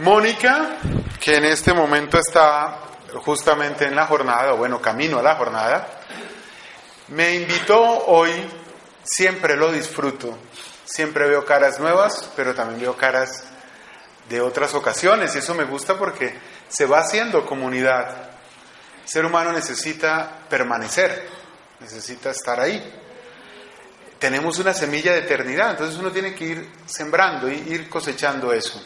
Mónica, que en este momento está justamente en la jornada, o bueno, camino a la jornada, me invitó hoy, siempre lo disfruto, siempre veo caras nuevas, pero también veo caras de otras ocasiones, y eso me gusta porque se va haciendo comunidad. El ser humano necesita permanecer, necesita estar ahí. Tenemos una semilla de eternidad, entonces uno tiene que ir sembrando y ir cosechando eso.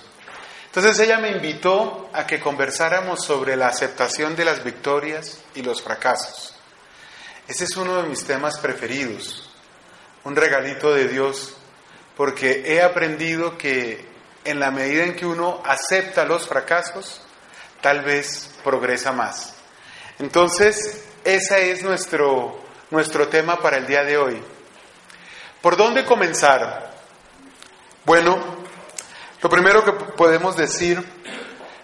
Entonces ella me invitó a que conversáramos sobre la aceptación de las victorias y los fracasos. Ese es uno de mis temas preferidos, un regalito de Dios, porque he aprendido que en la medida en que uno acepta los fracasos, tal vez progresa más. Entonces, ese es nuestro, nuestro tema para el día de hoy. ¿Por dónde comenzar? Bueno, lo primero que podemos decir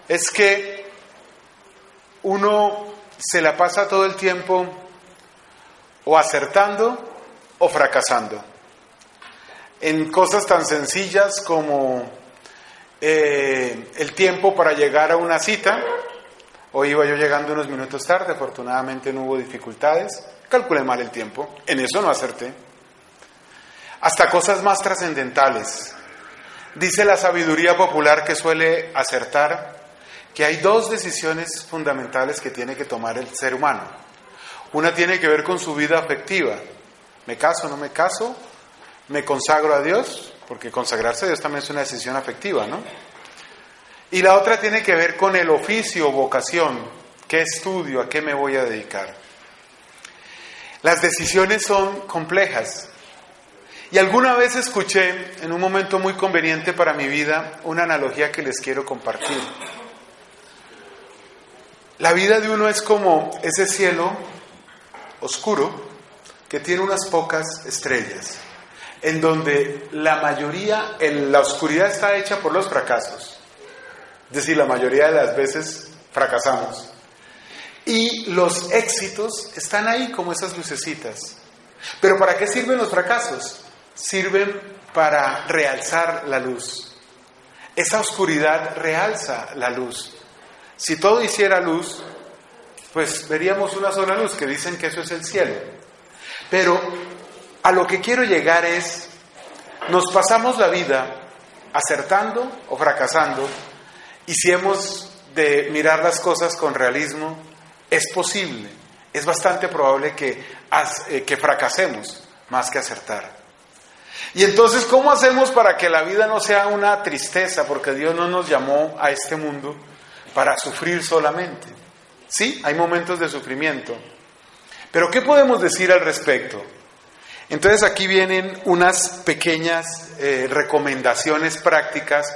es que uno se la pasa todo el tiempo o acertando o fracasando. En cosas tan sencillas como eh, el tiempo para llegar a una cita. Hoy iba yo llegando unos minutos tarde, afortunadamente no hubo dificultades. Calculé mal el tiempo, en eso no acerté. Hasta cosas más trascendentales. Dice la sabiduría popular que suele acertar que hay dos decisiones fundamentales que tiene que tomar el ser humano. Una tiene que ver con su vida afectiva. ¿Me caso o no me caso? ¿Me consagro a Dios? Porque consagrarse a Dios también es una decisión afectiva, ¿no? Y la otra tiene que ver con el oficio, vocación. ¿Qué estudio? ¿A qué me voy a dedicar? Las decisiones son complejas. Y alguna vez escuché, en un momento muy conveniente para mi vida, una analogía que les quiero compartir. La vida de uno es como ese cielo oscuro que tiene unas pocas estrellas, en donde la mayoría, en la oscuridad está hecha por los fracasos. Es decir, la mayoría de las veces fracasamos. Y los éxitos están ahí como esas lucecitas. Pero ¿para qué sirven los fracasos? Sirven para realzar la luz. Esa oscuridad realza la luz. Si todo hiciera luz, pues veríamos una sola luz, que dicen que eso es el cielo. Pero a lo que quiero llegar es, nos pasamos la vida acertando o fracasando, y si hemos de mirar las cosas con realismo, es posible, es bastante probable que, eh, que fracasemos más que acertar. Y entonces, ¿cómo hacemos para que la vida no sea una tristeza? Porque Dios no nos llamó a este mundo para sufrir solamente. Sí, hay momentos de sufrimiento. Pero ¿qué podemos decir al respecto? Entonces aquí vienen unas pequeñas eh, recomendaciones prácticas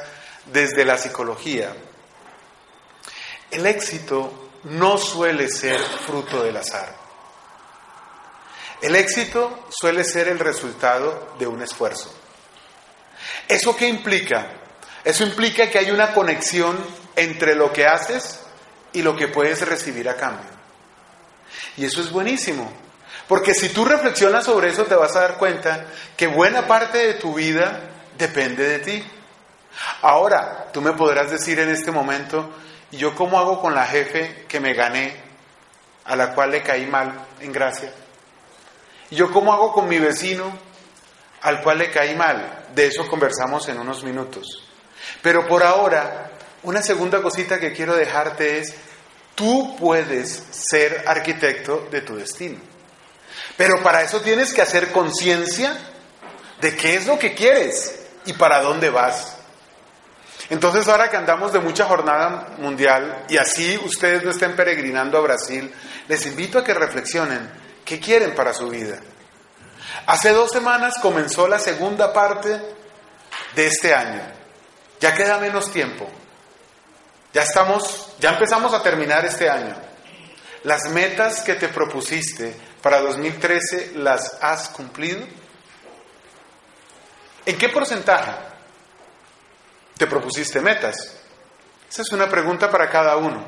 desde la psicología. El éxito no suele ser fruto del azar. El éxito suele ser el resultado de un esfuerzo. ¿Eso qué implica? Eso implica que hay una conexión entre lo que haces y lo que puedes recibir a cambio. Y eso es buenísimo, porque si tú reflexionas sobre eso te vas a dar cuenta que buena parte de tu vida depende de ti. Ahora, tú me podrás decir en este momento, ¿y yo cómo hago con la jefe que me gané, a la cual le caí mal en gracia? Yo cómo hago con mi vecino al cual le caí mal? De eso conversamos en unos minutos. Pero por ahora, una segunda cosita que quiero dejarte es, tú puedes ser arquitecto de tu destino. Pero para eso tienes que hacer conciencia de qué es lo que quieres y para dónde vas. Entonces ahora que andamos de mucha jornada mundial y así ustedes no estén peregrinando a Brasil, les invito a que reflexionen ¿Qué quieren para su vida? Hace dos semanas comenzó la segunda parte de este año. Ya queda menos tiempo. Ya estamos, ya empezamos a terminar este año. Las metas que te propusiste para 2013 las has cumplido? ¿En qué porcentaje te propusiste metas? Esa es una pregunta para cada uno.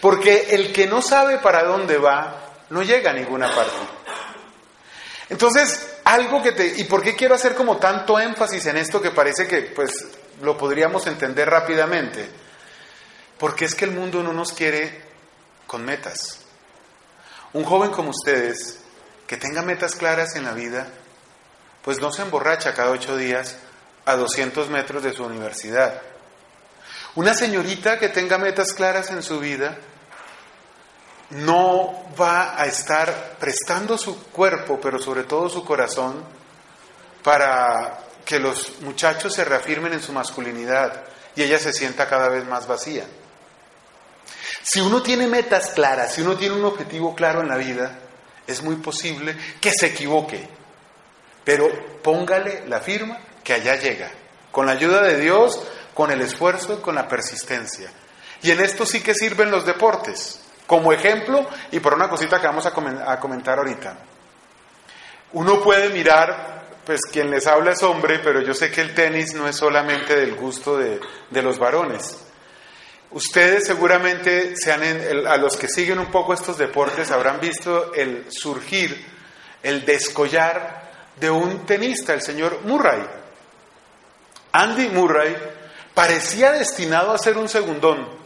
Porque el que no sabe para dónde va no llega a ninguna parte. Entonces, algo que te... ¿Y por qué quiero hacer como tanto énfasis en esto que parece que pues lo podríamos entender rápidamente? Porque es que el mundo no nos quiere con metas. Un joven como ustedes, que tenga metas claras en la vida, pues no se emborracha cada ocho días a 200 metros de su universidad. Una señorita que tenga metas claras en su vida no va a estar prestando su cuerpo, pero sobre todo su corazón, para que los muchachos se reafirmen en su masculinidad y ella se sienta cada vez más vacía. Si uno tiene metas claras, si uno tiene un objetivo claro en la vida, es muy posible que se equivoque, pero póngale la firma que allá llega, con la ayuda de Dios, con el esfuerzo y con la persistencia. Y en esto sí que sirven los deportes, como ejemplo y por una cosita que vamos a comentar ahorita. Uno puede mirar, pues quien les habla es hombre, pero yo sé que el tenis no es solamente del gusto de, los varones. Ustedes seguramente, sean a los que siguen un poco estos deportes, habrán visto el surgir, el descollar de un tenista, el señor Murray. Andy Murray parecía destinado a ser un segundón,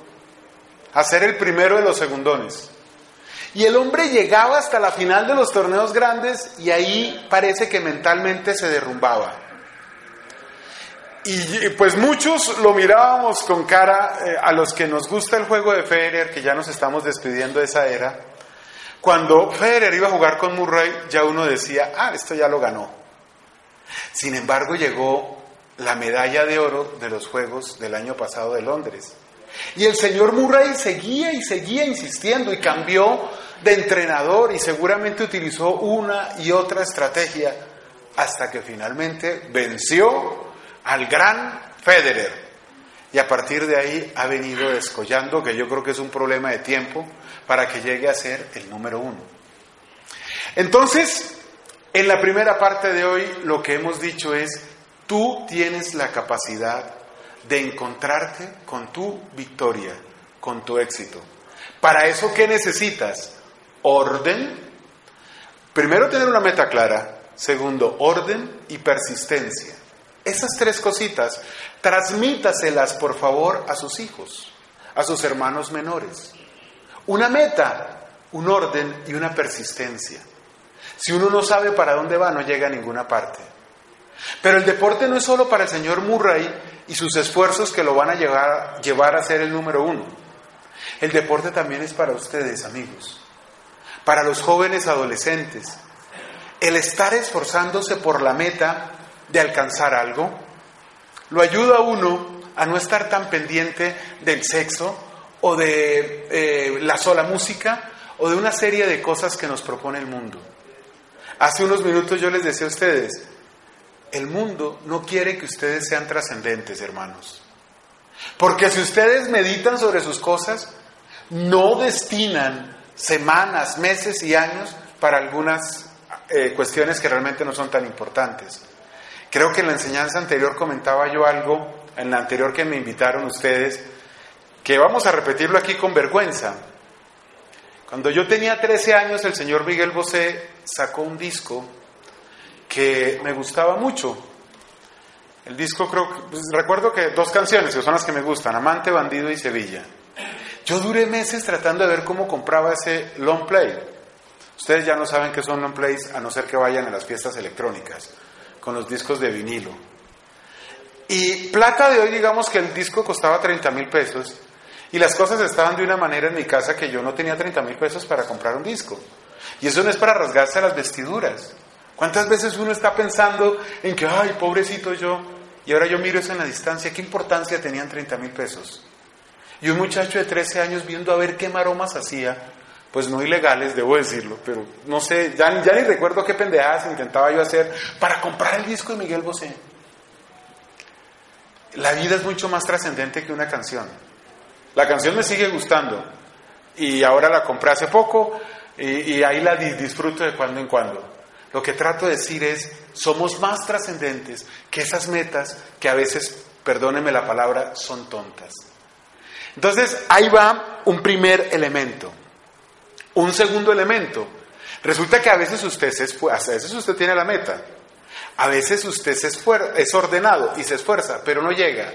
a ser el primero de los segundones. Y el hombre llegaba hasta la final de los torneos grandes y ahí parece que mentalmente se derrumbaba. Y pues muchos lo mirábamos con cara eh, a los que nos gusta el juego de Federer, que ya nos estamos despidiendo de esa era. Cuando Federer iba a jugar con Murray, ya uno decía, ah, esto ya lo ganó. Sin embargo, llegó la medalla de oro de los Juegos del año pasado de Londres. Y el señor Murray seguía y seguía insistiendo y cambió de entrenador y seguramente utilizó una y otra estrategia hasta que finalmente venció al gran Federer. Y a partir de ahí ha venido descollando, que yo creo que es un problema de tiempo, para que llegue a ser el número uno. Entonces, en la primera parte de hoy lo que hemos dicho es, Tú tienes la capacidad de encontrarte con tu victoria, con tu éxito. Para eso, ¿qué necesitas? Orden. Primero, tener una meta clara. Segundo, orden y persistencia. Esas tres cositas, transmítaselas, por favor, a sus hijos, a sus hermanos menores. Una meta, un orden y una persistencia. Si uno no sabe para dónde va, no llega a ninguna parte. Pero el deporte no es solo para el señor Murray y sus esfuerzos que lo van a llevar, a ser el número uno. El deporte también es para ustedes, amigos, para los jóvenes adolescentes. El estar esforzándose por la meta de alcanzar algo lo ayuda a uno a no estar tan pendiente del sexo o de eh, la sola música o de una serie de cosas que nos propone el mundo. Hace unos minutos yo les decía a ustedes, el mundo no quiere que ustedes sean trascendentes, hermanos. Porque si ustedes meditan sobre sus cosas, no destinan semanas, meses y años para algunas eh, cuestiones que realmente no son tan importantes. Creo que en la enseñanza anterior comentaba yo algo, en la anterior que me invitaron ustedes, que vamos a repetirlo aquí con vergüenza. Cuando yo tenía 13 años, el señor Miguel Bosé sacó un disco que me gustaba mucho. El disco creo pues, recuerdo que dos canciones que son las que me gustan, Amante, Bandido y Sevilla. Yo duré meses tratando de ver cómo compraba ese long play. Ustedes ya no saben qué son long plays a no ser que vayan a las fiestas electrónicas con los discos de vinilo. Y plata de hoy, digamos que el disco costaba 30 mil pesos y las cosas estaban de una manera en mi casa que yo no tenía 30 mil pesos para comprar un disco. Y eso no es para rasgarse las vestiduras. ¿Cuántas veces uno está pensando en que, ay, pobrecito yo, y ahora yo miro eso en la distancia, ¿qué importancia tenían 30 mil pesos? Y un muchacho de 13 años viendo a ver qué maromas hacía, pues no ilegales, debo decirlo, pero no sé, ya, ni recuerdo qué pendejadas intentaba yo hacer para comprar el disco de Miguel Bosé. La vida es mucho más trascendente que una canción. La canción me sigue gustando y ahora la compré hace poco y ahí la disfruto de cuando en cuando. Lo que trato de decir es, somos más trascendentes que esas metas que a veces, perdónenme la palabra, son tontas. Entonces, ahí va un primer elemento. Un segundo elemento. Resulta que a veces usted, se a veces usted tiene la meta. A veces usted se es ordenado y se esfuerza, pero no llega.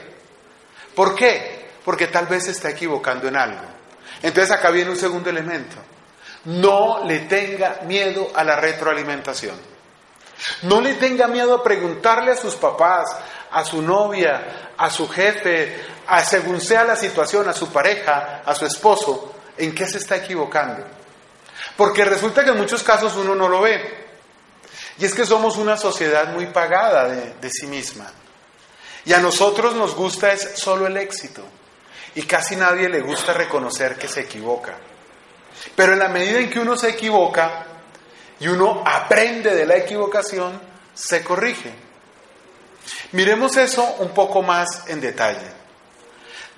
¿Por qué? Porque tal vez se está equivocando en algo. Entonces acá viene un segundo elemento. No le tenga miedo a la retroalimentación. No le tenga miedo a preguntarle a sus papás, a su novia, a su jefe, a según sea la situación, a su pareja, a su esposo, en qué se está equivocando. Porque resulta que en muchos casos uno no lo ve. Y es que somos una sociedad muy pagada de, sí misma. Y a nosotros nos gusta es solo el éxito. Y casi nadie le gusta reconocer que se equivoca. Pero en la medida en que uno se equivoca y uno aprende de la equivocación, se corrige. Miremos eso un poco más en detalle.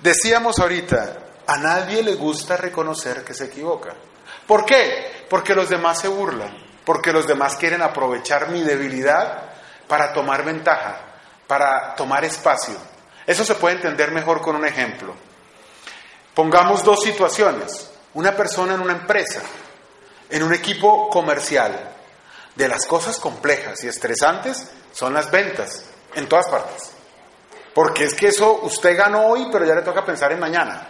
Decíamos ahorita, a nadie le gusta reconocer que se equivoca. ¿Por qué? Porque los demás se burlan, porque los demás quieren aprovechar mi debilidad para tomar ventaja, para tomar espacio. Eso se puede entender mejor con un ejemplo. Pongamos dos situaciones. Una persona en una empresa, en un equipo comercial. De las cosas complejas y estresantes son las ventas, en todas partes. Porque es que eso usted ganó hoy, pero ya le toca pensar en mañana.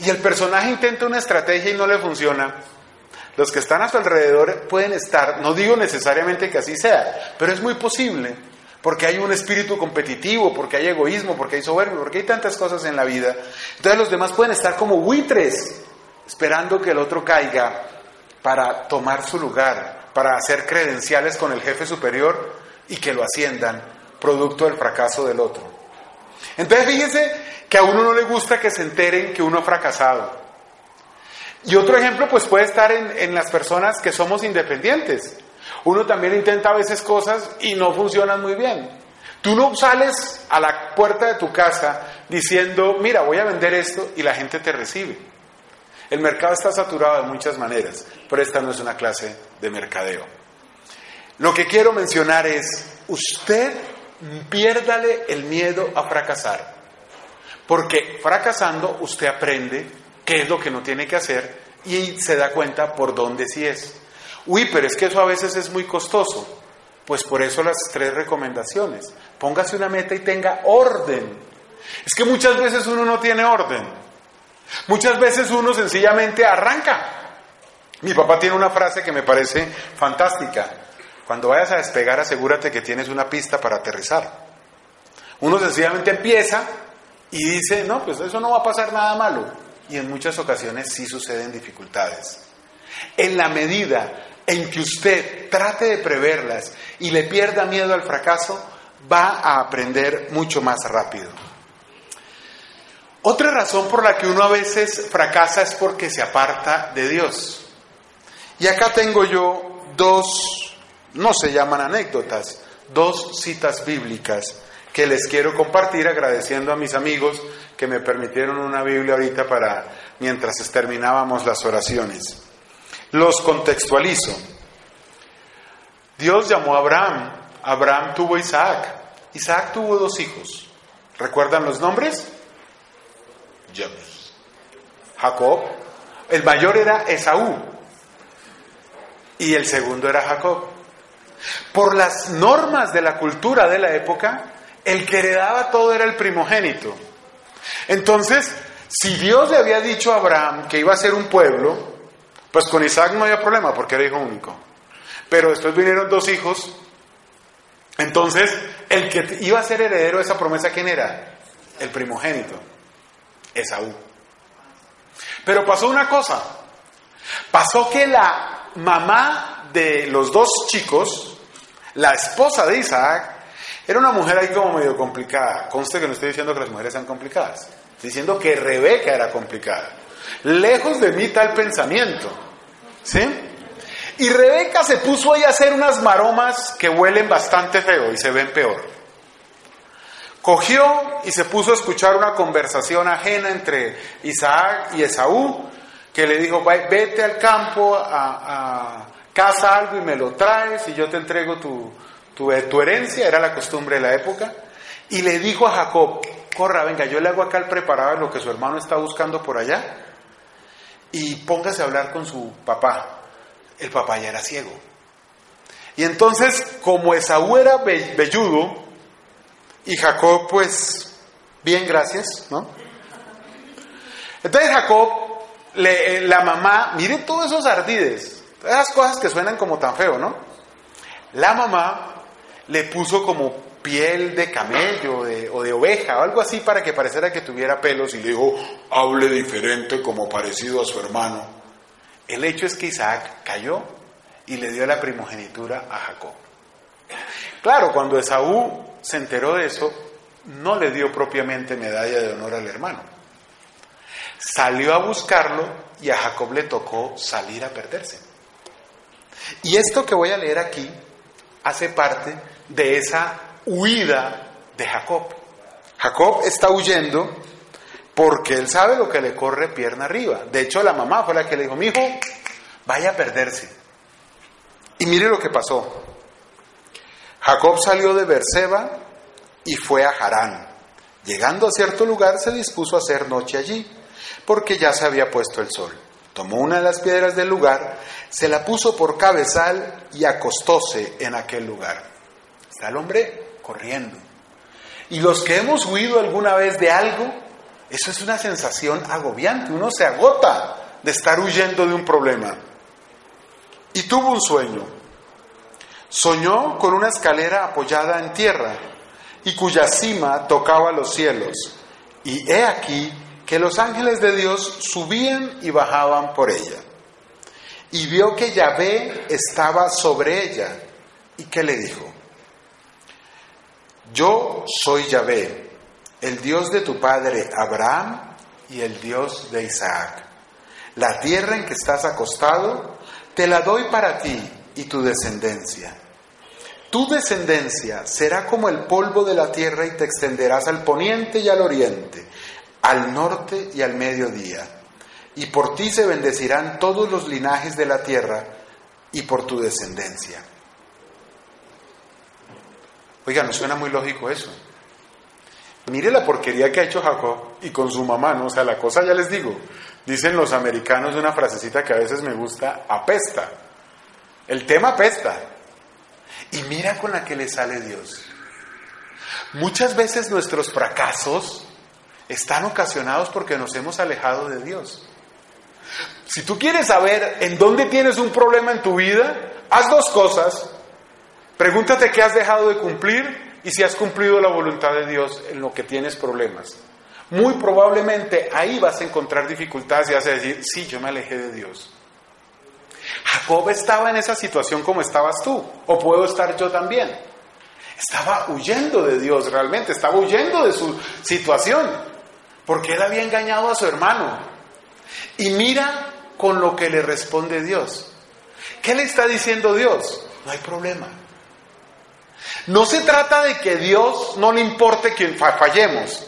Y el personaje intenta una estrategia y no le funciona. Los que están a su alrededor pueden estar, no digo necesariamente que así sea, pero es muy posible, porque hay un espíritu competitivo, porque hay egoísmo, porque hay soberbia, porque hay tantas cosas en la vida. Entonces los demás pueden estar como buitres, esperando que el otro caiga para tomar su lugar, para hacer credenciales con el jefe superior y que lo asciendan, producto del fracaso del otro. Entonces fíjense que a uno no le gusta que se enteren que uno ha fracasado. Y otro ejemplo pues puede estar en, en las personas que somos independientes. Uno también intenta a veces cosas y no funcionan muy bien. Tú no sales a la puerta de tu casa diciendo, mira, voy a vender esto y la gente te recibe. El mercado está saturado de muchas maneras, pero esta no es una clase de mercadeo. Lo que quiero mencionar es, usted piérdale el miedo a fracasar, porque fracasando usted aprende qué es lo que no tiene que hacer y se da cuenta por dónde sí es. Uy, pero es que eso a veces es muy costoso. Pues por eso las tres recomendaciones. Póngase una meta y tenga orden. Es que muchas veces uno no tiene orden. Muchas veces uno sencillamente arranca. Mi papá tiene una frase que me parece fantástica. Cuando vayas a despegar, asegúrate que tienes una pista para aterrizar. Uno sencillamente empieza y dice, no, pues eso no va a pasar nada malo. Y en muchas ocasiones sí suceden dificultades. En la medida en que usted trate de preverlas y le pierda miedo al fracaso, va a aprender mucho más rápido. Otra razón por la que uno a veces fracasa es porque se aparta de Dios. Y acá tengo yo dos, no se llaman anécdotas, dos citas bíblicas que les quiero compartir agradeciendo a mis amigos que me permitieron una Biblia ahorita para mientras terminábamos las oraciones. Los contextualizo. Dios llamó a Abraham, Abraham tuvo a Isaac, Isaac tuvo dos hijos. ¿Recuerdan los nombres? Jacob. El mayor era Esaú y el segundo era Jacob. Por las normas de la cultura de la época, el que heredaba todo era el primogénito. Entonces, si Dios le había dicho a Abraham que iba a ser un pueblo, pues con Isaac no había problema porque era hijo único. Pero después vinieron dos hijos. Entonces, el que iba a ser heredero de esa promesa, ¿quién era? El primogénito, Esaú. Pero pasó una cosa. Pasó que la mamá de los dos chicos, la esposa de Isaac, era una mujer ahí como medio complicada. Conste que no estoy diciendo que las mujeres sean complicadas. Estoy diciendo que Rebeca era complicada. Lejos de mí tal pensamiento. ¿Sí? Y Rebeca se puso ahí a hacer unas maromas que huelen bastante feo y se ven peor. Cogió y se puso a escuchar una conversación ajena entre Isaac y Esaú, que le dijo, vete al campo, a, a caza algo y me lo traes y yo te entrego tu, tu, herencia, era la costumbre de la época. Y le dijo a Jacob, corra, venga, yo le hago acá el preparado lo que su hermano está buscando por allá y póngase a hablar con su papá el papá ya era ciego. Y entonces, como Esaú era velludo y Jacob, pues, bien, gracias, ¿no? Entonces Jacob, le- eh, la mamá, mire todos esos ardides, todas esas cosas que suenan como tan feo, ¿no? La mamá le puso como piel de camello o de oveja o algo así para que pareciera que tuviera pelos y le dijo, hable diferente como parecido a su hermano. El hecho es que Isaac cayó y le dio la primogenitura a Jacob. Claro, cuando Esaú se enteró de eso, no le dio propiamente medalla de honor al hermano. Salió a buscarlo y a Jacob le tocó salir a perderse. Y esto que voy a leer aquí hace parte de esa huida de Jacob. Jacob está huyendo porque él sabe lo que le corre pierna arriba. De hecho, la mamá fue la que le dijo, mi hijo, vaya a perderse. Y mire lo que pasó. Jacob salió de Berseba y fue a Harán. Llegando a cierto lugar se dispuso a hacer noche allí, porque ya se había puesto el sol. Tomó una de las piedras del lugar, se la puso por cabezal y acostóse en aquel lugar. Está el hombre corriendo. Y los que hemos huido alguna vez de algo, eso es una sensación agobiante. Uno se agota de estar huyendo de un problema. Y tuvo un sueño. Soñó con una escalera apoyada en tierra y cuya cima tocaba los cielos. Y he aquí que los ángeles de Dios subían y bajaban por ella. Y vio que Yahvé estaba sobre ella. ¿Y qué le dijo? Yo soy Yahvé, el Dios de tu padre Abraham y el Dios de Isaac. La tierra en que estás acostado, te la doy para ti y tu descendencia. Tu descendencia será como el polvo de la tierra y te extenderás al poniente y al oriente, al norte y al mediodía. Y por ti se bendecirán todos los linajes de la tierra y por tu descendencia. Oiga, ¿no suena muy lógico eso? Mire la porquería que ha hecho Jacob y con su mamá, ¿no? O sea, la cosa ya les digo. Dicen los americanos una frasecita que a veces me gusta, apesta. El tema apesta. Y mira con la que le sale Dios. Muchas veces nuestros fracasos están ocasionados porque nos hemos alejado de Dios. Si tú quieres saber en dónde tienes un problema en tu vida, haz dos cosas. Pregúntate qué has dejado de cumplir y si has cumplido la voluntad de Dios en lo que tienes problemas. Muy probablemente ahí vas a encontrar dificultades y vas a decir, sí, yo me alejé de Dios. Jacob estaba en esa situación como estabas tú, o puedo estar yo también. Estaba huyendo de Dios realmente, estaba huyendo de su situación, porque él había engañado a su hermano. Y mira con lo que le responde Dios. ¿Qué le está diciendo Dios? No hay problema. No se trata de que Dios no le importe que fallemos.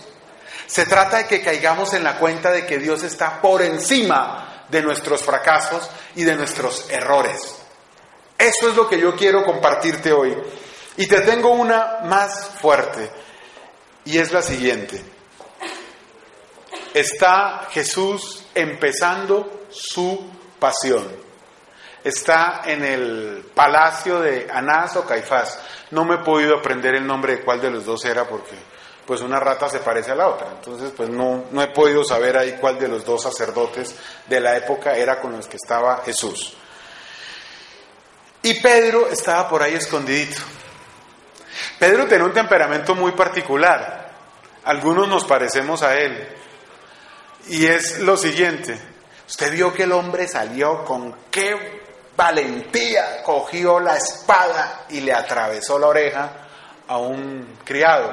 Se trata de que caigamos en la cuenta de que Dios está por encima de nuestros fracasos y de nuestros errores. Eso es lo que yo quiero compartirte hoy. Y te tengo una más fuerte. Y es la siguiente. Está Jesús empezando su pasión. Está en el palacio de Anás o Caifás. No me he podido aprender el nombre de cuál de los dos era porque pues una rata se parece a la otra. Entonces pues no, no he podido saber ahí cuál de los dos sacerdotes de la época era con los que estaba Jesús. Y Pedro estaba por ahí escondidito. Pedro tenía un temperamento muy particular. Algunos nos parecemos a él. Y es lo siguiente. Usted vio que el hombre salió con qué valentía, cogió la espada y le atravesó la oreja a un criado,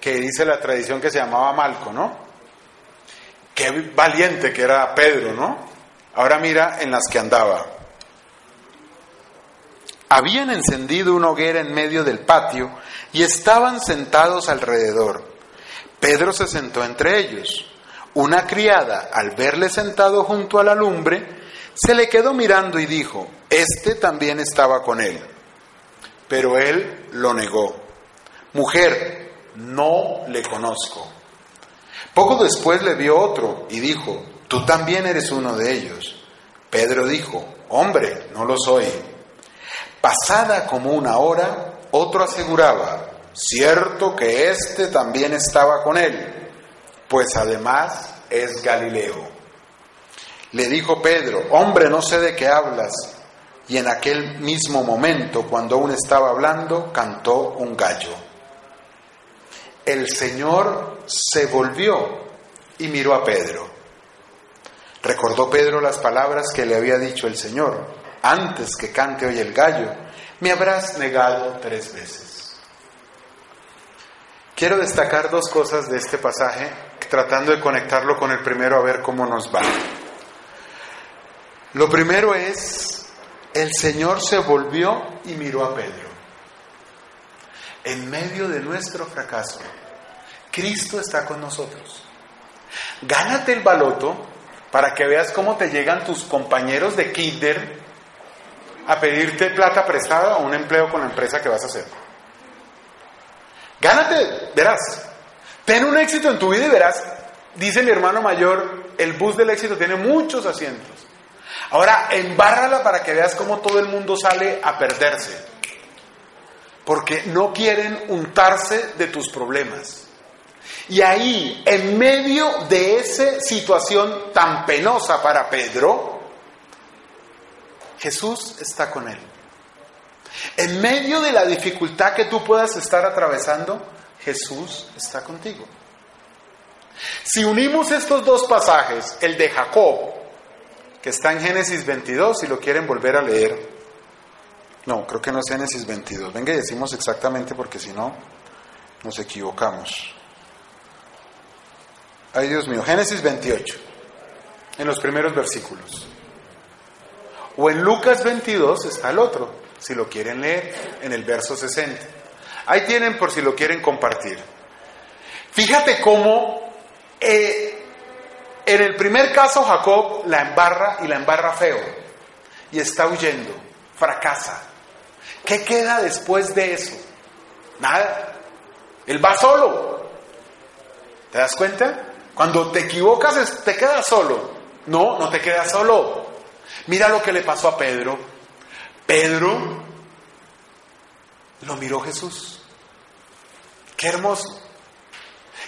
que dice la tradición que se llamaba Malco, ¿no? Qué valiente que era Pedro, ¿no? Ahora mira en las que andaba. Habían encendido una hoguera en medio del patio y estaban sentados alrededor. Pedro se sentó entre ellos. Una criada, al verle sentado junto a la lumbre, se le quedó mirando y dijo, Este también estaba con él. Pero él lo negó. Mujer, no le conozco. Poco después le vio otro y dijo, Tú también eres uno de ellos. Pedro dijo, Hombre, no lo soy. Pasada como una hora, otro aseguraba, cierto que éste también estaba con él, pues además es Galileo. Le dijo Pedro, hombre, no sé de qué hablas. Y en aquel mismo momento, cuando aún estaba hablando, cantó un gallo. El Señor se volvió y miró a Pedro. Recordó Pedro las palabras que le había dicho el Señor. Antes que cante hoy el gallo, me habrás negado tres veces. Quiero destacar dos cosas de este pasaje, tratando de conectarlo con el primero a ver cómo nos va. Lo primero es, el Señor se volvió y miró a Pedro. En medio de nuestro fracaso, Cristo está con nosotros. Gánate el baloto para que veas cómo te llegan tus compañeros de kinder a pedirte plata prestada o un empleo con la empresa que vas a hacer. Gánate, verás. Ten un éxito en tu vida y verás, dice mi hermano mayor, el bus del éxito tiene muchos asientos. Ahora, embárrala para que veas cómo todo el mundo sale a perderse. Porque no quieren untarse de tus problemas. Y ahí, en medio de esa situación tan penosa para Pedro, Jesús está con él. En medio de la dificultad que tú puedas estar atravesando, Jesús está contigo. Si unimos estos dos pasajes, el de Jacob que está en Génesis 22, si lo quieren volver a leer. No, creo que no es Génesis 22. Venga y decimos exactamente porque si no, nos equivocamos. Ay, Dios mío, Génesis 28, en los primeros versículos. O en Lucas 22 está el otro, si lo quieren leer, en el verso 60. Ahí tienen por si lo quieren compartir. Fíjate cómo eh, en el primer caso, Jacob la embarra y la embarra feo. Y está huyendo, fracasa. ¿Qué queda después de eso? Nada. Él va solo. ¿Te das cuenta? Cuando te equivocas, te quedas solo. No, no te quedas solo. Mira lo que le pasó a Pedro. Pedro lo miró Jesús. Qué hermoso.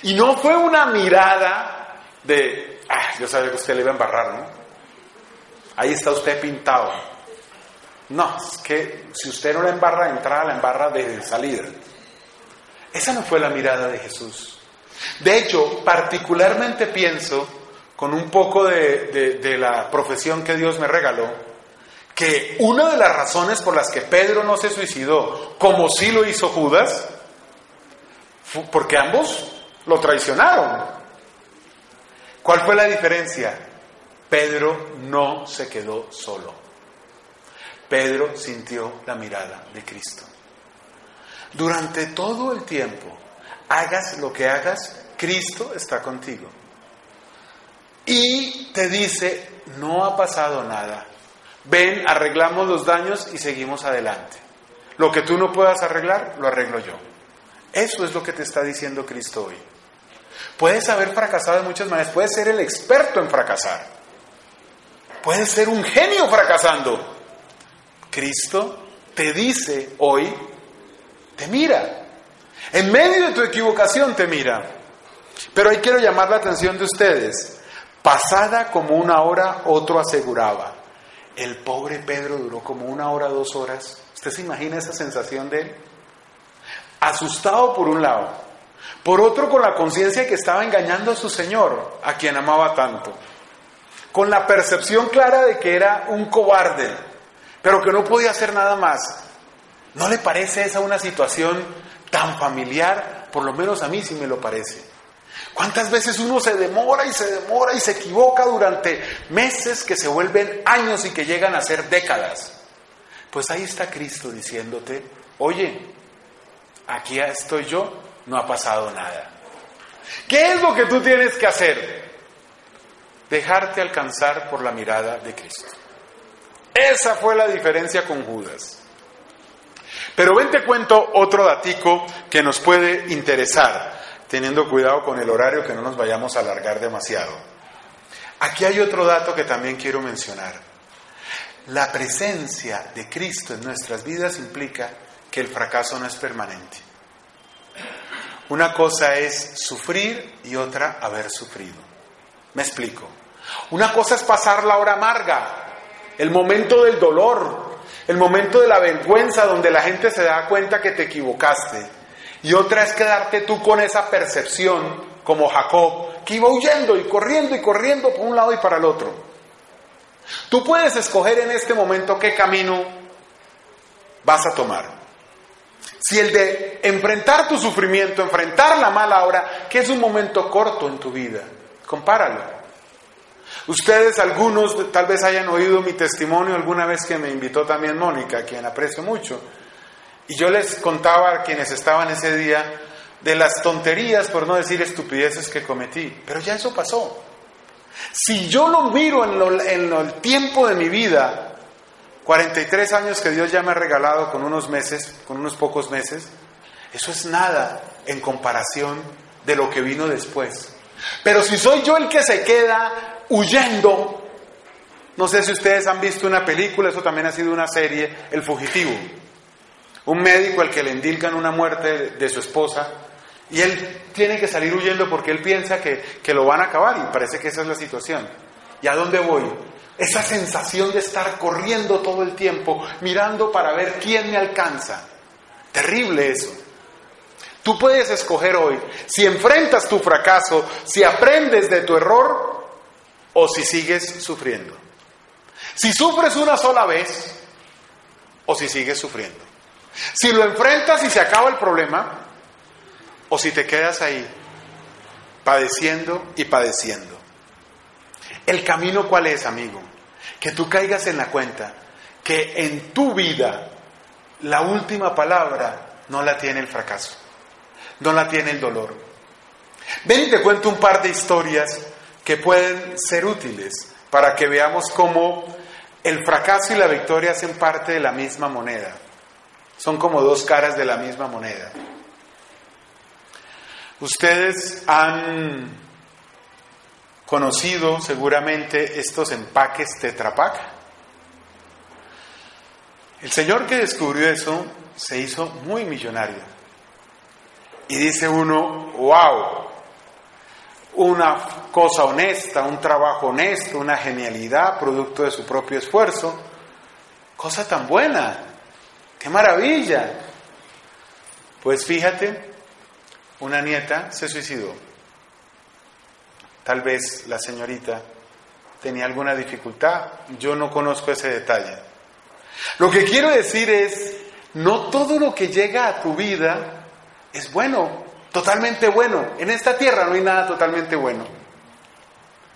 Y no fue una mirada de Ah, yo sabía que usted le iba a embarrar, ¿no? Ahí está usted pintado. No, es que si usted no la embarra de entrada, la embarra de salida. Esa no fue la mirada de Jesús. De hecho, particularmente pienso, con un poco de, de la profesión que Dios me regaló, que una de las razones por las que Pedro no se suicidó, como sí lo hizo Judas, porque ambos lo traicionaron. ¿Cuál fue la diferencia? Pedro no se quedó solo. Pedro sintió la mirada de Cristo. Durante todo el tiempo, hagas lo que hagas, Cristo está contigo. Y te dice, no ha pasado nada. Ven, arreglamos los daños y seguimos adelante. Lo que tú no puedas arreglar, lo arreglo yo. Eso es lo que te está diciendo Cristo hoy. Puedes haber fracasado de muchas maneras, puedes ser el experto en fracasar, puedes ser un genio fracasando. Cristo te dice hoy, te mira, en medio de tu equivocación te mira. Pero ahí quiero llamar la atención de ustedes. Pasada como una hora, otro aseguraba. El pobre Pedro duró como una hora, dos horas. ¿Usted se imagina esa sensación de él? Asustado por un lado, por otro, con la conciencia que estaba engañando a su Señor, a quien amaba tanto. Con la percepción clara de que era un cobarde, pero que no podía hacer nada más. ¿No le parece esa una situación tan familiar? Por lo menos a mí sí me lo parece. ¿Cuántas veces uno se demora y se demora y se equivoca durante meses que se vuelven años y que llegan a ser décadas? Pues ahí está Cristo diciéndote, oye, aquí estoy yo no ha pasado nada. ¿Qué es lo que tú tienes que hacer? Dejarte alcanzar por la mirada de Cristo. Esa fue la diferencia con Judas. Pero ven te cuento otro datico que nos puede interesar, teniendo cuidado con el horario que no nos vayamos a alargar demasiado. Aquí hay otro dato que también quiero mencionar. La presencia de Cristo en nuestras vidas implica que el fracaso no es permanente. Una cosa es sufrir y otra haber sufrido. Me explico. Una cosa es pasar la hora amarga, el momento del dolor, el momento de la vergüenza donde la gente se da cuenta que te equivocaste. Y otra es quedarte tú con esa percepción, como Jacob, que iba huyendo y corriendo y corriendo por un lado y para el otro. Tú puedes escoger en este momento qué camino vas a tomar. Si el de enfrentar tu sufrimiento, enfrentar la mala hora, que es un momento corto en tu vida, compáralo. Ustedes, algunos, tal vez hayan oído mi testimonio alguna vez que me invitó también Mónica, quien aprecio mucho. Y yo les contaba a quienes estaban ese día de las tonterías, por no decir estupideces que cometí. Pero ya eso pasó. Si yo lo miro en el tiempo de mi vida, 43 años que Dios ya me ha regalado con unos meses, con unos pocos meses, eso es nada en comparación de lo que vino después. Pero si soy yo el que se queda huyendo, no sé si ustedes han visto una película, eso también ha sido una serie, El Fugitivo. Un médico al que le indican una muerte de su esposa y él tiene que salir huyendo porque él piensa que, que lo van a acabar y parece que esa es la situación. ¿Y a dónde voy? Esa sensación de estar corriendo todo el tiempo, mirando para ver quién me alcanza. Terrible eso. Tú puedes escoger hoy si enfrentas tu fracaso, si aprendes de tu error o si sigues sufriendo. Si sufres una sola vez o si sigues sufriendo. Si lo enfrentas y se acaba el problema o si te quedas ahí padeciendo y padeciendo. ¿El camino cuál es, amigo? Que tú caigas en la cuenta que en tu vida la última palabra no la tiene el fracaso, no la tiene el dolor. Ven y te cuento un par de historias que pueden ser útiles para que veamos cómo el fracaso y la victoria hacen parte de la misma moneda. Son como dos caras de la misma moneda. Ustedes han conocido seguramente estos empaques Tetra El señor que descubrió eso se hizo muy millonario. Y dice uno, wow, una cosa honesta, un trabajo honesto, una genialidad, producto de su propio esfuerzo. Cosa tan buena, qué maravilla. Pues fíjate, una nieta se suicidó. Tal vez la señorita tenía alguna dificultad, yo no conozco ese detalle. Lo que quiero decir es, no todo lo que llega a tu vida es bueno, totalmente bueno. En esta tierra no hay nada totalmente bueno.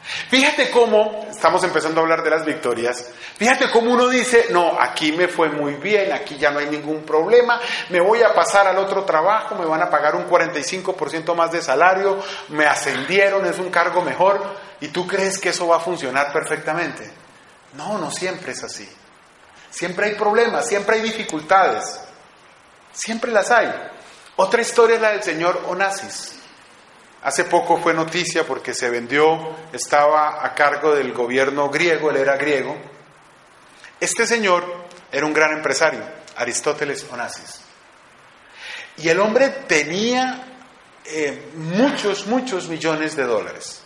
Fíjate cómo, estamos empezando a hablar de las victorias, fíjate cómo uno dice, no, aquí me fue muy bien, aquí ya no hay ningún problema, me voy a pasar al otro trabajo, me van a pagar un 45% más de salario, me ascendieron, es un cargo mejor, y tú crees que eso va a funcionar perfectamente. No, no siempre es así. Siempre hay problemas, siempre hay dificultades, siempre las hay. Otra historia es la del señor Onassis. Hace poco fue noticia porque se vendió, estaba a cargo del gobierno griego, él era griego. Este señor era un gran empresario, Aristóteles Onassis. Y el hombre tenía eh, muchos, muchos millones de dólares.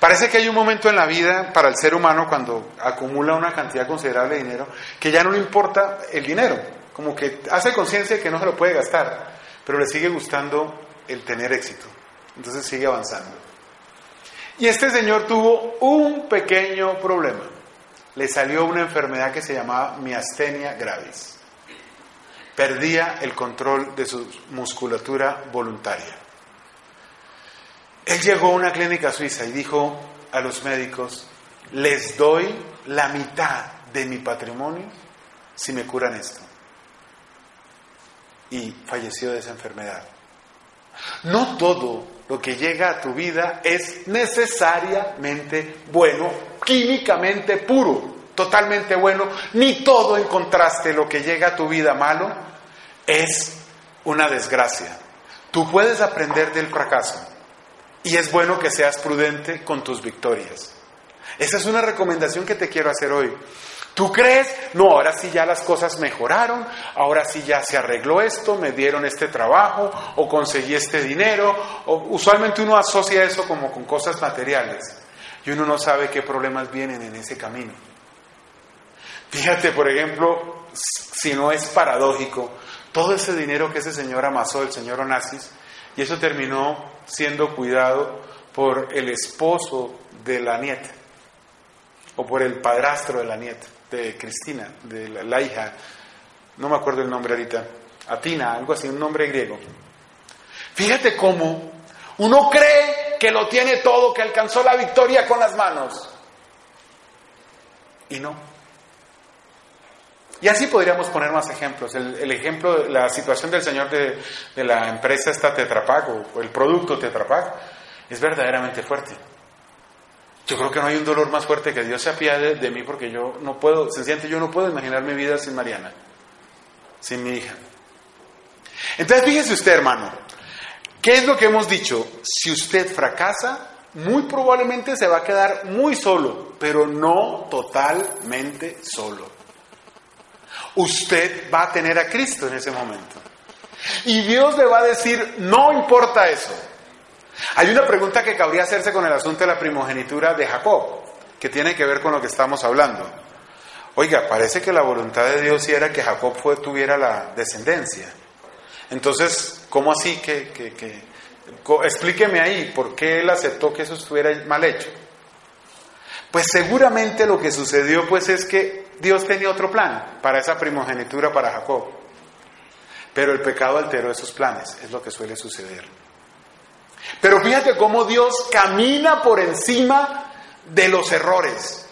Parece que hay un momento en la vida para el ser humano cuando acumula una cantidad considerable de dinero que ya no le importa el dinero, como que hace conciencia de que no se lo puede gastar, pero le sigue gustando el tener éxito. Entonces sigue avanzando. Y este señor tuvo un pequeño problema. Le salió una enfermedad que se llamaba miastenia gravis. Perdía el control de su musculatura voluntaria. Él llegó a una clínica suiza y dijo a los médicos, les doy la mitad de mi patrimonio si me curan esto. Y falleció de esa enfermedad. No todo lo que llega a tu vida es necesariamente bueno, químicamente puro, totalmente bueno, ni todo en contraste lo que llega a tu vida malo es una desgracia. Tú puedes aprender del fracaso y es bueno que seas prudente con tus victorias. Esa es una recomendación que te quiero hacer hoy. ¿Tú crees? No, ahora sí ya las cosas mejoraron, ahora sí ya se arregló esto, me dieron este trabajo o conseguí este dinero. O, usualmente uno asocia eso como con cosas materiales. y uno no sabe qué problemas vienen en ese camino. Fíjate, por ejemplo, si no es paradójico, todo ese dinero que ese señor amasó, el señor Onassis, y eso terminó siendo cuidado por el esposo de la nieta, o por el padrastro de la nieta, de Cristina, de la, hija, no me acuerdo el nombre ahorita, Atina, algo así, un nombre griego. Fíjate cómo uno cree que lo tiene todo, que alcanzó la victoria con las manos. Y no. Y así podríamos poner más ejemplos. El, ejemplo, la situación del señor de, la empresa esta Tetrapac o, el producto Tetrapac es verdaderamente fuerte. Yo creo que no hay un dolor más fuerte que Dios se apiade de mí porque yo no puedo, sencillamente yo no puedo imaginar mi vida sin Mariana, sin mi hija. Entonces fíjese usted, hermano, ¿qué es lo que hemos dicho? Si usted fracasa, muy probablemente se va a quedar muy solo, pero no totalmente solo. Usted va a tener a Cristo en ese momento. Y Dios le va a decir, no importa eso. Hay una pregunta que cabría hacerse con el asunto de la primogenitura de Jacob, que tiene que ver con lo que estamos hablando. Oiga, parece que la voluntad de Dios era que Jacob tuviera la descendencia. Entonces, ¿cómo así que, que, explíqueme ahí, ¿por qué él aceptó que eso estuviera mal hecho? Pues seguramente lo que sucedió pues es que Dios tenía otro plan para esa primogenitura para Jacob. Pero el pecado alteró esos planes, es lo que suele suceder. Pero fíjate cómo Dios camina por encima de los errores.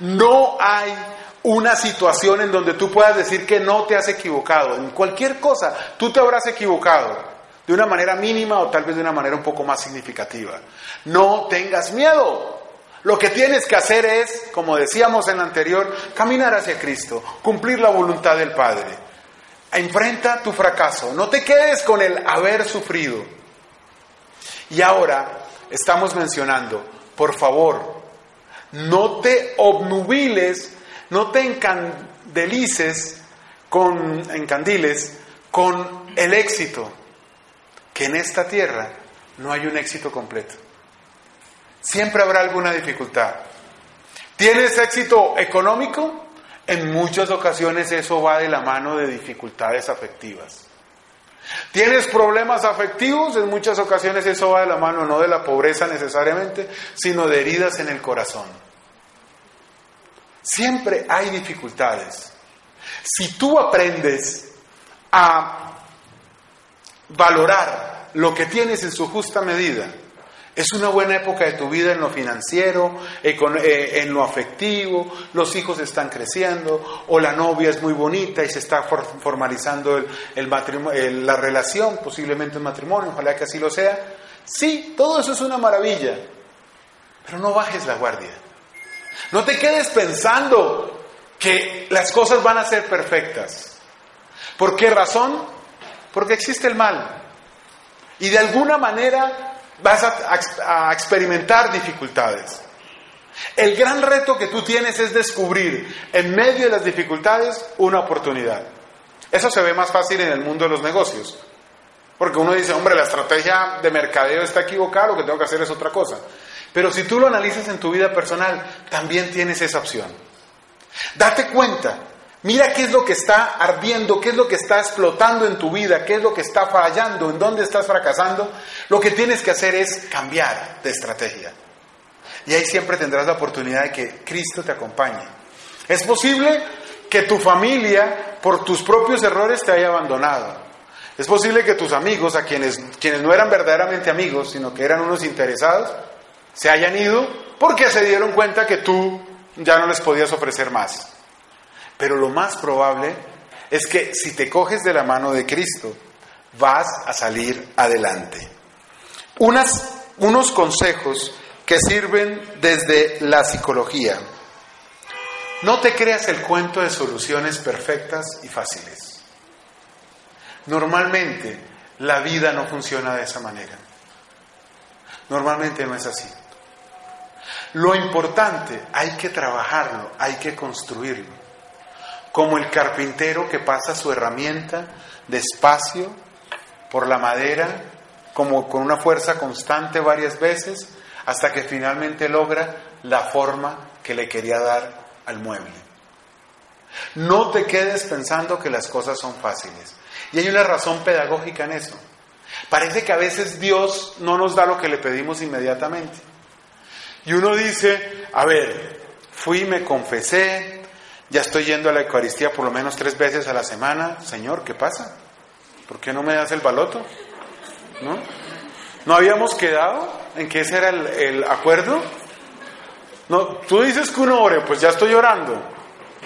No hay una situación en donde tú puedas decir que no te has equivocado. En cualquier cosa, tú te habrás equivocado de una manera mínima o tal vez de una manera un poco más significativa. No tengas miedo. Lo que tienes que hacer es, como decíamos en la anterior, caminar hacia Cristo, cumplir la voluntad del Padre. Enfrenta tu fracaso. No te quedes con el haber sufrido. Y ahora estamos mencionando, por favor, no te obnubiles no te encandelices con encandiles con el éxito, que en esta tierra no hay un éxito completo. Siempre habrá alguna dificultad. ¿Tienes éxito económico? En muchas ocasiones eso va de la mano de dificultades afectivas. ¿Tienes problemas afectivos? En muchas ocasiones eso va de la mano no de la pobreza necesariamente, sino de heridas en el corazón. Siempre hay dificultades. Si tú aprendes a valorar lo que tienes en su justa medida, es una buena época de tu vida en lo financiero, eh, en lo afectivo, los hijos están creciendo, o la novia es muy bonita y se está formalizando la relación, posiblemente un matrimonio, ojalá que así lo sea. Sí, todo eso es una maravilla, pero no bajes la guardia. No te quedes pensando que las cosas van a ser perfectas. ¿Por qué razón? Porque existe el mal. Y de alguna manera vas a, experimentar dificultades. El gran reto que tú tienes es descubrir en medio de las dificultades una oportunidad. Eso se ve más fácil en el mundo de los negocios. Porque uno dice, hombre, la estrategia de mercadeo está equivocada, lo que tengo que hacer es otra cosa. Pero si tú lo analizas en tu vida personal, también tienes esa opción. Date cuenta, mira qué es lo que está ardiendo, qué es lo que está explotando en tu vida, qué es lo que está fallando, en dónde estás fracasando. Lo que tienes que hacer es cambiar de estrategia. Y ahí siempre tendrás la oportunidad de que Cristo te acompañe. Es posible que tu familia, por tus propios errores, te haya abandonado. Es posible que tus amigos, a quienes, quienes no eran verdaderamente amigos, sino que eran unos interesados, se hayan ido porque se dieron cuenta que tú ya no les podías ofrecer más. Pero lo más probable es que si te coges de la mano de Cristo, vas a salir adelante. Unas, unos consejos que sirven desde la psicología. No te creas el cuento de soluciones perfectas y fáciles. Normalmente la vida no funciona de esa manera. Normalmente no es así. Lo importante hay que trabajarlo, hay que construirlo. Como el carpintero que pasa su herramienta despacio por la madera, como con una fuerza constante varias veces, hasta que finalmente logra la forma que le quería dar al mueble. No te quedes pensando que las cosas son fáciles. Y hay una razón pedagógica en eso. Parece que a veces Dios no nos da lo que le pedimos inmediatamente. Y uno dice, a ver, fui, me confesé, ya estoy yendo a la Eucaristía por lo menos tres veces a la semana. Señor, ¿qué pasa? ¿Por qué no me das el baloto? ¿No? ¿No habíamos quedado en que ese era el, acuerdo? No, tú dices que uno ore, pues ya estoy orando.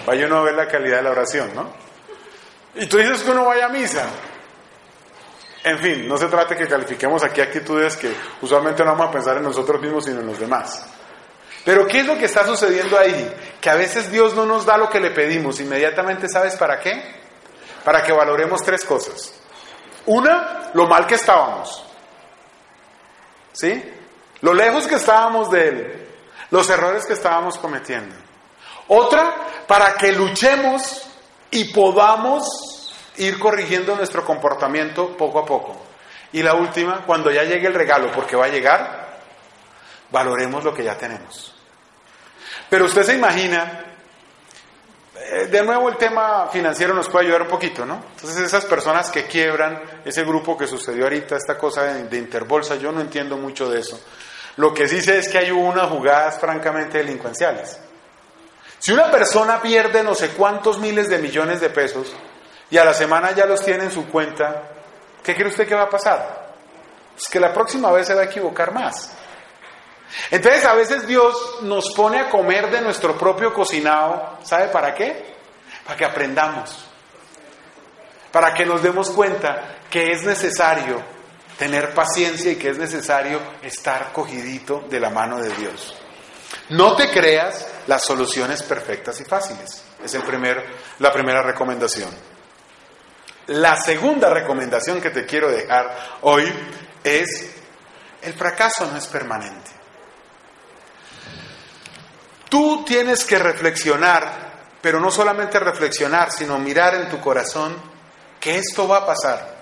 Vaya uno a ver la calidad de la oración, ¿no? Y tú dices que uno vaya a misa. En fin, no se trata de que califiquemos aquí actitudes que usualmente no vamos a pensar en nosotros mismos, sino en los demás. Pero ¿qué es lo que está sucediendo ahí? Que a veces Dios no nos da lo que le pedimos. Inmediatamente, ¿sabes para qué? Para que valoremos tres cosas. Una, lo mal que estábamos. ¿Sí? Lo lejos que estábamos de Él. Los errores que estábamos cometiendo. Otra, para que luchemos y podamos ir corrigiendo nuestro comportamiento poco a poco. Y la última, cuando ya llegue el regalo, porque va a llegar, valoremos lo que ya tenemos. Pero usted se imagina, eh, de nuevo el tema financiero nos puede ayudar un poquito, ¿no? Entonces esas personas que quiebran, ese grupo que sucedió ahorita, esta cosa de, interbolsa, yo no entiendo mucho de eso. Lo que sí sé es que hay unas jugadas francamente delincuenciales. Si una persona pierde no sé cuántos miles de millones de pesos y a la semana ya los tiene en su cuenta, ¿qué cree usted que va a pasar? Pues que la próxima vez se va a equivocar más. Entonces a veces Dios nos pone a comer de nuestro propio cocinado, ¿sabe para qué? Para que aprendamos, para que nos demos cuenta que es necesario tener paciencia y que es necesario estar cogidito de la mano de Dios. No te creas las soluciones perfectas y fáciles. Es el la primera recomendación. La segunda recomendación que te quiero dejar hoy es, el fracaso no es permanente. Tú tienes que reflexionar, pero no solamente reflexionar, sino mirar en tu corazón que esto va a pasar.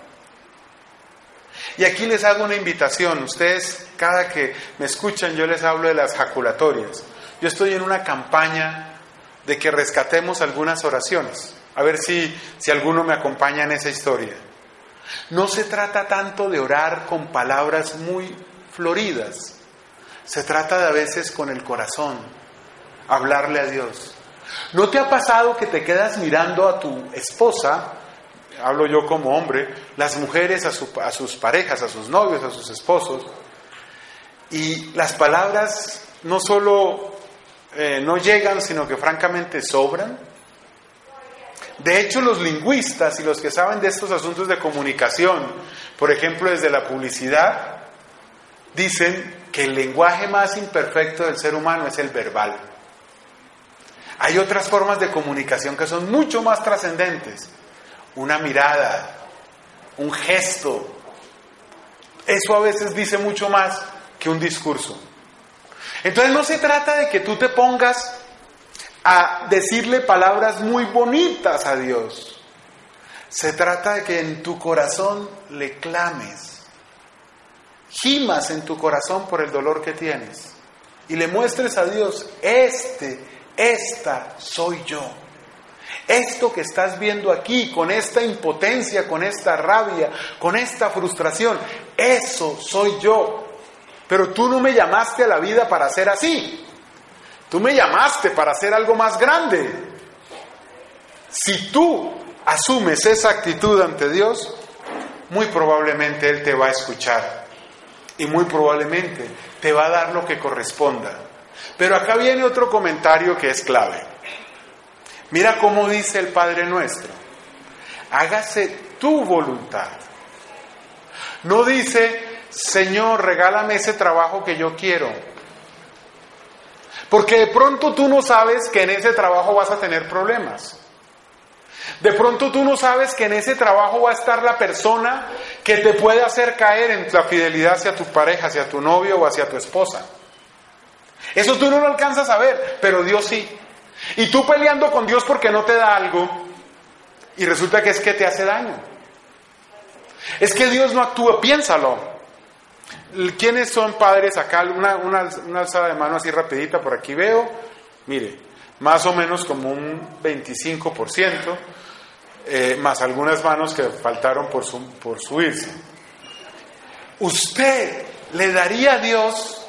Y aquí les hago una invitación. Ustedes, cada que me escuchan, yo les hablo de las jaculatorias. Yo estoy en una campaña de que rescatemos algunas oraciones. A ver si, si alguno me acompaña en esa historia. No se trata tanto de orar con palabras muy floridas. Se trata de a veces con el corazón, hablarle a Dios. ¿No te ha pasado que te quedas mirando a tu esposa hablo yo como hombre, las mujeres a, sus parejas, a sus novios, a sus esposos, y las palabras no solo eh, no llegan, sino que francamente sobran. De hecho, los lingüistas y los que saben de estos asuntos de comunicación, por ejemplo, desde la publicidad, dicen que el lenguaje más imperfecto del ser humano es el verbal. Hay otras formas de comunicación que son mucho más trascendentes una mirada, un gesto. Eso a veces dice mucho más que un discurso. Entonces no se trata de que tú te pongas a decirle palabras muy bonitas a Dios. Se trata de que en tu corazón le clames, gimas en tu corazón por el dolor que tienes y le muestres a Dios, este, esta soy yo. Esto que estás viendo aquí, con esta impotencia, con esta rabia, con esta frustración, eso soy yo. Pero tú no me llamaste a la vida para ser así. Tú me llamaste para hacer algo más grande. Si tú asumes esa actitud ante Dios, muy probablemente Él te va a escuchar y muy probablemente te va a dar lo que corresponda. Pero acá viene otro comentario que es clave. Mira cómo dice el Padre nuestro. Hágase tu voluntad. No dice, Señor, regálame ese trabajo que yo quiero. Porque de pronto tú no sabes que en ese trabajo vas a tener problemas. De pronto tú no sabes que en ese trabajo va a estar la persona que te puede hacer caer en la fidelidad hacia tu pareja, hacia tu novio o hacia tu esposa. Eso tú no lo alcanzas a ver, pero Dios sí. Y tú peleando con Dios porque no te da algo y resulta que es que te hace daño. Es que Dios no actúa, piénsalo. ¿Quiénes son padres acá? Una, una, una alzada de mano así rapidita por aquí veo. Mire, más o menos como un 25%, eh, más algunas manos que faltaron por, por subirse. ¿Usted le daría a Dios,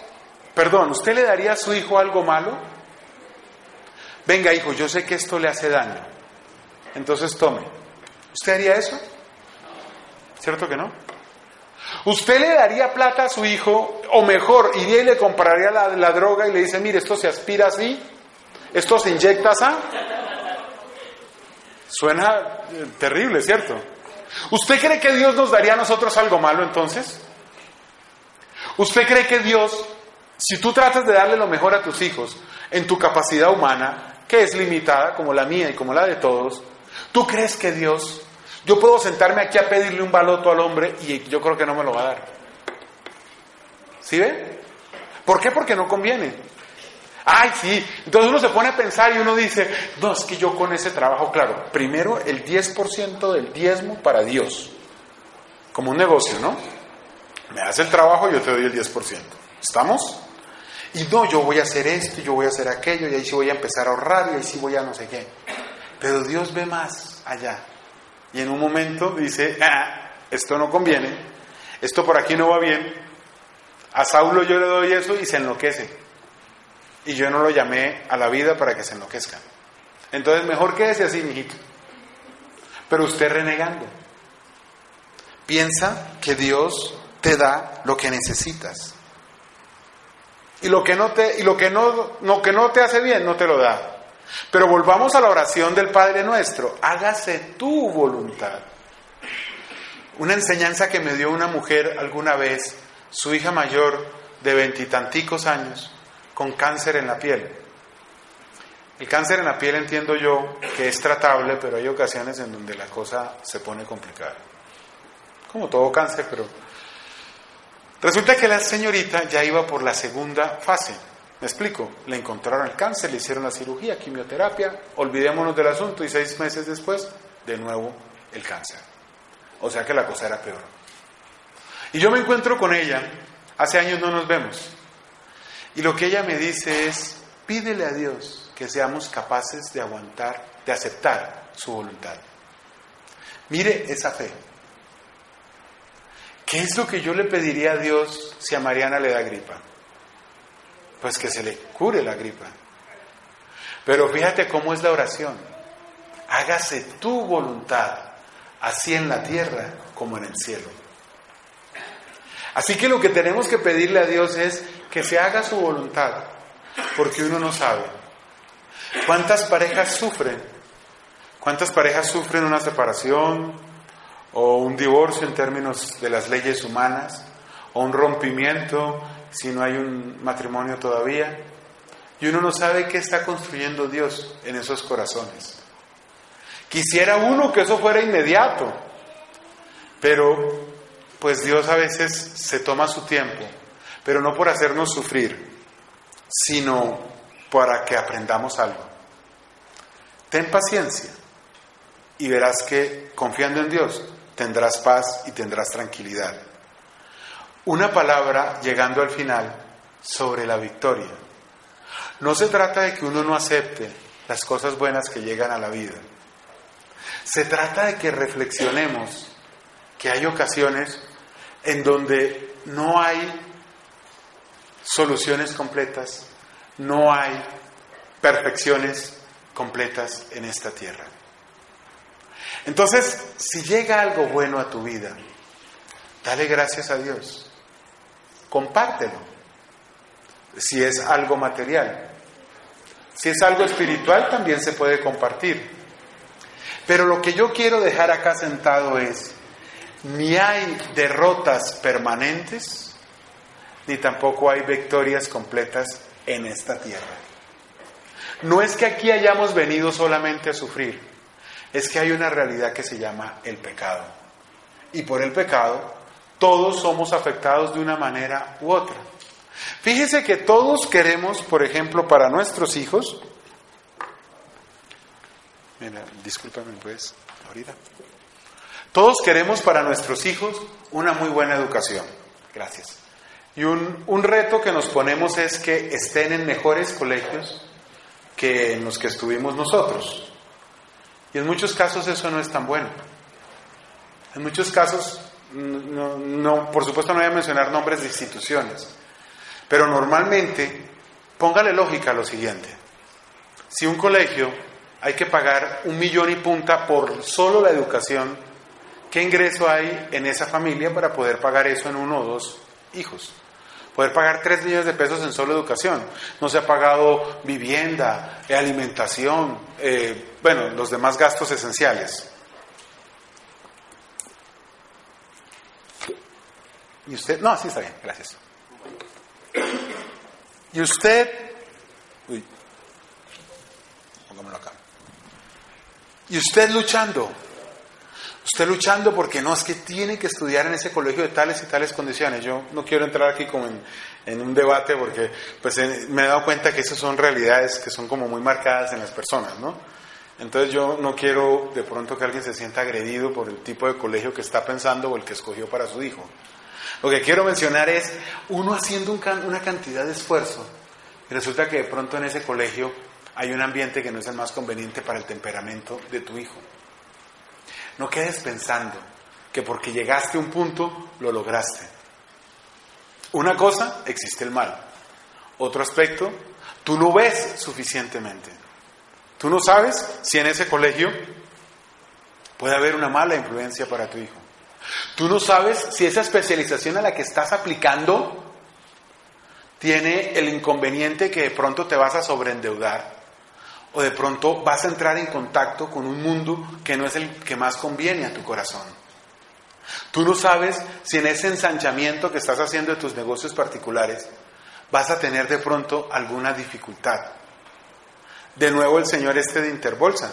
perdón, usted le daría a su hijo algo malo? Venga, hijo, yo sé que esto le hace daño. Entonces tome. ¿Usted haría eso? ¿Cierto que no? ¿Usted le daría plata a su hijo? O mejor, iría y le compraría la, droga y le dice, mire, esto se aspira así, esto se inyecta así. Suena eh, terrible, ¿cierto? ¿Usted cree que Dios nos daría a nosotros algo malo entonces? ¿Usted cree que Dios, si tú tratas de darle lo mejor a tus hijos en tu capacidad humana, que es limitada como la mía y como la de todos, ¿tú crees que Dios, yo puedo sentarme aquí a pedirle un baloto al hombre y yo creo que no me lo va a dar? ¿Sí ve? ¿Por qué? Porque no conviene. Ay, sí. Entonces uno se pone a pensar y uno dice, no, es que yo con ese trabajo, claro, primero el 10% del diezmo para Dios, como un negocio, ¿no? Me hace el trabajo, y yo te doy el 10%. ¿Estamos? Y no, yo voy a hacer esto, yo voy a hacer aquello, y ahí sí voy a empezar a ahorrar, y ahí sí voy a no sé qué. Pero Dios ve más allá. Y en un momento dice, ah, esto no conviene, esto por aquí no va bien. A Saulo yo le doy eso y se enloquece. Y yo no lo llamé a la vida para que se enloquezca. Entonces mejor quédese así, mijito. Pero usted renegando. Piensa que Dios te da lo que necesitas. Y lo que no te, y lo que no, lo que no te hace bien no te lo da. Pero volvamos a la oración del Padre nuestro. Hágase tu voluntad. Una enseñanza que me dio una mujer alguna vez, su hija mayor de veintitanticos años, con cáncer en la piel. El cáncer en la piel entiendo yo que es tratable, pero hay ocasiones en donde la cosa se pone complicada. Como todo cáncer, pero Resulta que la señorita ya iba por la segunda fase. Me explico, le encontraron el cáncer, le hicieron la cirugía, quimioterapia, olvidémonos del asunto y seis meses después, de nuevo el cáncer. O sea que la cosa era peor. Y yo me encuentro con ella, hace años no nos vemos, y lo que ella me dice es, pídele a Dios que seamos capaces de aguantar, de aceptar su voluntad. Mire esa fe. ¿Qué es lo que yo le pediría a Dios si a Mariana le da gripa? Pues que se le cure la gripa. Pero fíjate cómo es la oración. Hágase tu voluntad, así en la tierra como en el cielo. Así que lo que tenemos que pedirle a Dios es que se haga su voluntad, porque uno no sabe. ¿Cuántas parejas sufren? ¿Cuántas parejas sufren una separación, o un divorcio en términos de las leyes humanas, o un rompimiento si no hay un matrimonio todavía. Y uno no sabe qué está construyendo Dios en esos corazones. Quisiera uno que eso fuera inmediato, pero pues Dios a veces se toma su tiempo, pero no por hacernos sufrir, sino para que aprendamos algo. Ten paciencia y verás que confiando en Dios tendrás paz y tendrás tranquilidad. Una palabra llegando al final sobre la victoria. No se trata de que uno no acepte las cosas buenas que llegan a la vida. Se trata de que reflexionemos que hay ocasiones en donde no hay soluciones completas, no hay perfecciones completas en esta tierra. Entonces, si llega algo bueno a tu vida, dale gracias a Dios. Compártelo. Si es algo material. Si es algo espiritual, también se puede compartir. Pero lo que yo quiero dejar acá sentado es, ni hay derrotas permanentes, ni tampoco hay victorias completas en esta tierra. No es que aquí hayamos venido solamente a sufrir es que hay una realidad que se llama el pecado. Y por el pecado todos somos afectados de una manera u otra. Fíjese que todos queremos, por ejemplo, para nuestros hijos, mira, discúlpame pues, ahorita. Todos queremos para nuestros hijos una muy buena educación. Gracias. Y un, un reto que nos ponemos es que estén en mejores colegios que en los que estuvimos nosotros. Y en muchos casos eso no es tan bueno. En muchos casos, no, por supuesto no voy a mencionar nombres de instituciones, pero normalmente, póngale lógica a lo siguiente. Si un colegio hay que pagar un millón y punta por solo la educación, ¿qué ingreso hay en esa familia para poder pagar eso en uno o dos hijos? Poder pagar 3 millones de pesos en solo educación. No se ha pagado vivienda, alimentación, eh, bueno, los demás gastos esenciales. ¿Y usted? No, sí está bien, gracias. ¿Y usted? Uy, pongámoslo acá. ¿Y usted luchando? Usted luchando porque no es que tiene que estudiar en ese colegio de tales y tales condiciones. Yo no quiero entrar aquí como en, un debate porque pues me he dado cuenta que esas son realidades que son como muy marcadas en las personas, ¿no? Entonces yo no quiero de pronto que alguien se sienta agredido por el tipo de colegio que está pensando o el que escogió para su hijo. Lo que quiero mencionar es uno haciendo una cantidad de esfuerzo y resulta que de pronto en ese colegio hay un ambiente que no es el más conveniente para el temperamento de tu hijo. No quedes pensando que porque llegaste a un punto lo lograste. Una cosa, existe el mal. Otro aspecto, tú no ves suficientemente. Tú no sabes si en ese colegio puede haber una mala influencia para tu hijo. Tú no sabes si esa especialización a la que estás aplicando tiene el inconveniente que de pronto te vas a sobreendeudar o de pronto vas a entrar en contacto con un mundo que no es el que más conviene a tu corazón. Tú no sabes si en ese ensanchamiento que estás haciendo de tus negocios particulares vas a tener de pronto alguna dificultad. De nuevo el señor este de Interbolsa,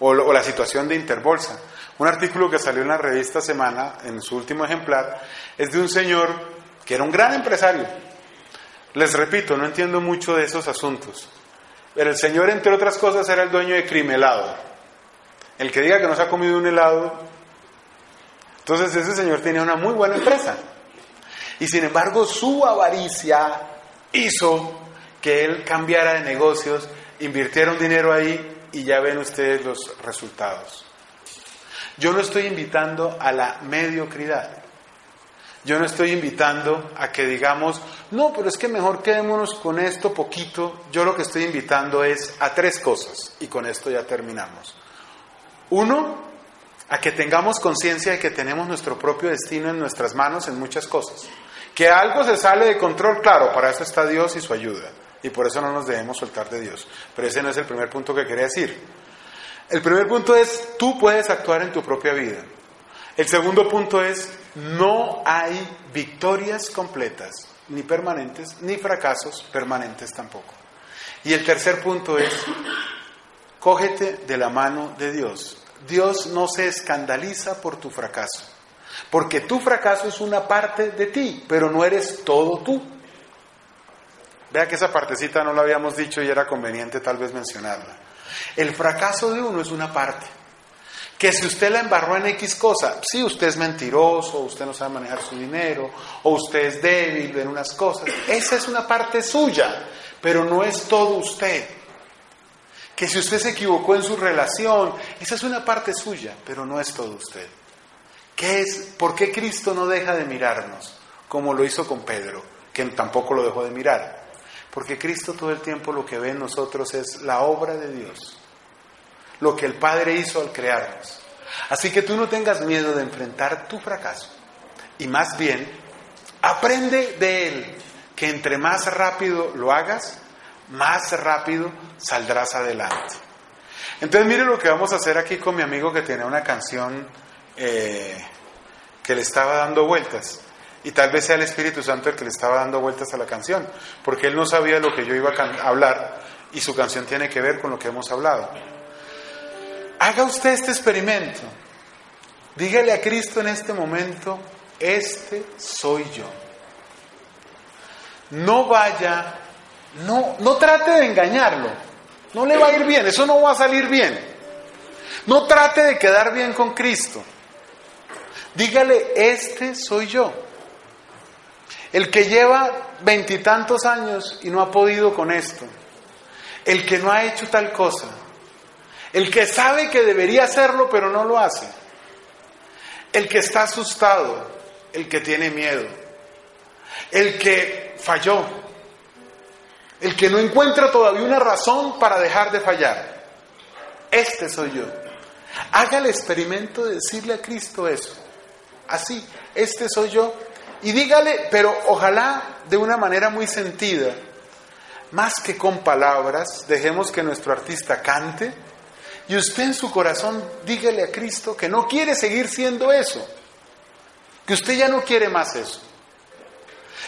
o, la situación de Interbolsa. Un artículo que salió en la revista Semana, en su último ejemplar, es de un señor que era un gran empresario. Les repito, no entiendo mucho de esos asuntos. Pero el Señor, entre otras cosas, era el dueño de Crimelado. El que diga que no se ha comido un helado. Entonces ese señor tenía una muy buena empresa. Y sin embargo su avaricia hizo que él cambiara de negocios, invirtiera un dinero ahí y ya ven ustedes los resultados. Yo no estoy invitando a la mediocridad. Yo no estoy invitando a que digamos, no, pero es que mejor quedémonos con esto poquito. Yo lo que estoy invitando es a tres cosas y con esto ya terminamos. Uno, a que tengamos conciencia de que tenemos nuestro propio destino en nuestras manos en muchas cosas. Que algo se sale de control, claro, para eso está Dios y su ayuda. Y por eso no nos debemos soltar de Dios. Pero ese no es el primer punto que quería decir. El primer punto es, tú puedes actuar en tu propia vida. El segundo punto es, no hay victorias completas, ni permanentes, ni fracasos permanentes tampoco. Y el tercer punto es, cógete de la mano de Dios. Dios no se escandaliza por tu fracaso, porque tu fracaso es una parte de ti, pero no eres todo tú. Vea que esa partecita no la habíamos dicho y era conveniente tal vez mencionarla. El fracaso de uno es una parte. Que si usted la embarró en X cosa, si usted es mentiroso, usted no sabe manejar su dinero, o usted es débil en unas cosas, esa es una parte suya, pero no es todo usted. Que si usted se equivocó en su relación, esa es una parte suya, pero no es todo usted. ¿Qué es? ¿Por qué Cristo no deja de mirarnos como lo hizo con Pedro, que tampoco lo dejó de mirar? Porque Cristo todo el tiempo lo que ve en nosotros es la obra de Dios lo que el Padre hizo al crearnos. Así que tú no tengas miedo de enfrentar tu fracaso y más bien aprende de él, que entre más rápido lo hagas, más rápido saldrás adelante. Entonces mire lo que vamos a hacer aquí con mi amigo que tiene una canción eh, que le estaba dando vueltas. Y tal vez sea el Espíritu Santo el que le estaba dando vueltas a la canción, porque él no sabía lo que yo iba a hablar y su canción tiene que ver con lo que hemos hablado. Haga usted este experimento. Dígale a Cristo en este momento, este soy yo. No vaya, no, no trate de engañarlo. No le va a ir bien, eso no va a salir bien. No trate de quedar bien con Cristo. Dígale, este soy yo. El que lleva veintitantos años y no ha podido con esto. El que no ha hecho tal cosa. El que sabe que debería hacerlo pero no lo hace. El que está asustado. El que tiene miedo. El que falló. El que no encuentra todavía una razón para dejar de fallar. Este soy yo. Haga el experimento de decirle a Cristo eso. Así, este soy yo. Y dígale, pero ojalá de una manera muy sentida, más que con palabras, dejemos que nuestro artista cante. Y usted en su corazón dígale a Cristo que no quiere seguir siendo eso. Que usted ya no quiere más eso.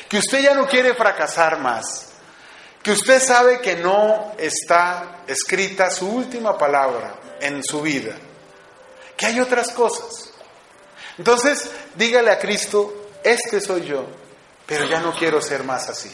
Que usted ya no quiere fracasar más. Que usted sabe que no está escrita su última palabra en su vida. Que hay otras cosas. Entonces, dígale a Cristo, este soy yo, pero ya no quiero ser más así.